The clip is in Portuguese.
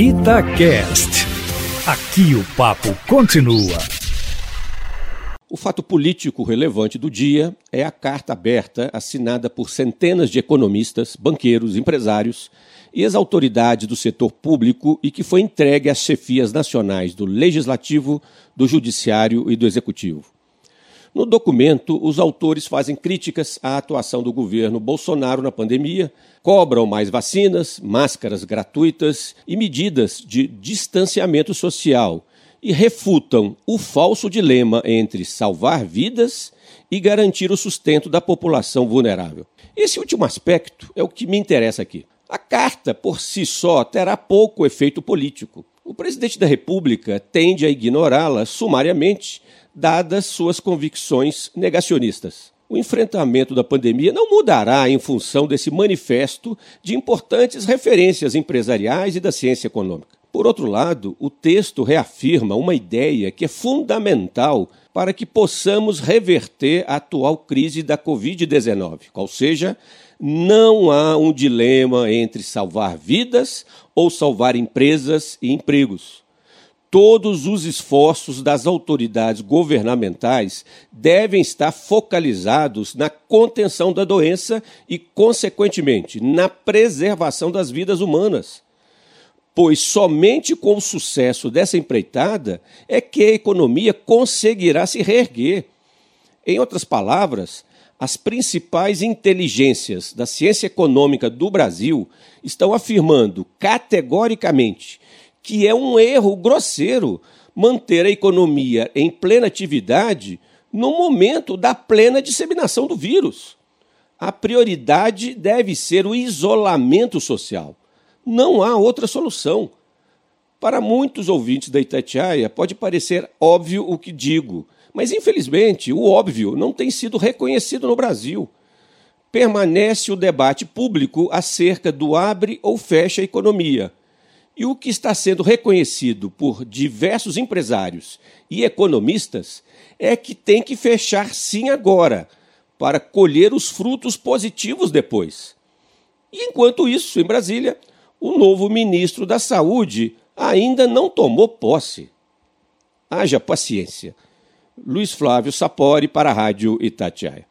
Itacast. Aqui o papo continua. O fato político relevante do dia é a carta aberta assinada por centenas de economistas, banqueiros, empresários e as autoridades do setor público e que foi entregue às chefias nacionais do Legislativo, do Judiciário e do Executivo. No documento, os autores fazem críticas à atuação do governo Bolsonaro na pandemia, cobram mais vacinas, máscaras gratuitas e medidas de distanciamento social e refutam o falso dilema entre salvar vidas e garantir o sustento da população vulnerável. Esse último aspecto é o que me interessa aqui. A carta, por si só, terá pouco efeito político. O presidente da República tende a ignorá-la sumariamente dadas suas convicções negacionistas. O enfrentamento da pandemia não mudará em função desse manifesto de importantes referências empresariais e da ciência econômica. Por outro lado, o texto reafirma uma ideia que é fundamental para que possamos reverter a atual crise da Covid-19, qual seja, não há um dilema entre salvar vidas ou salvar empresas e empregos todos os esforços das autoridades governamentais devem estar focalizados na contenção da doença e, consequentemente, na preservação das vidas humanas. Pois somente com o sucesso dessa empreitada é que a economia conseguirá se reerguer. Em outras palavras, as principais inteligências da ciência econômica do Brasil estão afirmando categoricamente que é um erro grosseiro manter a economia em plena atividade no momento da plena disseminação do vírus. A prioridade deve ser o isolamento social. Não há outra solução. Para muitos ouvintes da Itatiaia, pode parecer óbvio o que digo, mas infelizmente o óbvio não tem sido reconhecido no Brasil. Permanece o debate público acerca do abre ou fecha a economia e o que está sendo reconhecido por diversos empresários e economistas é que tem que fechar sim agora, para colher os frutos positivos depois. E enquanto isso, em Brasília, o novo ministro da Saúde ainda não tomou posse. Haja paciência. Luiz Flávio Sapori para a Rádio Itatiaia.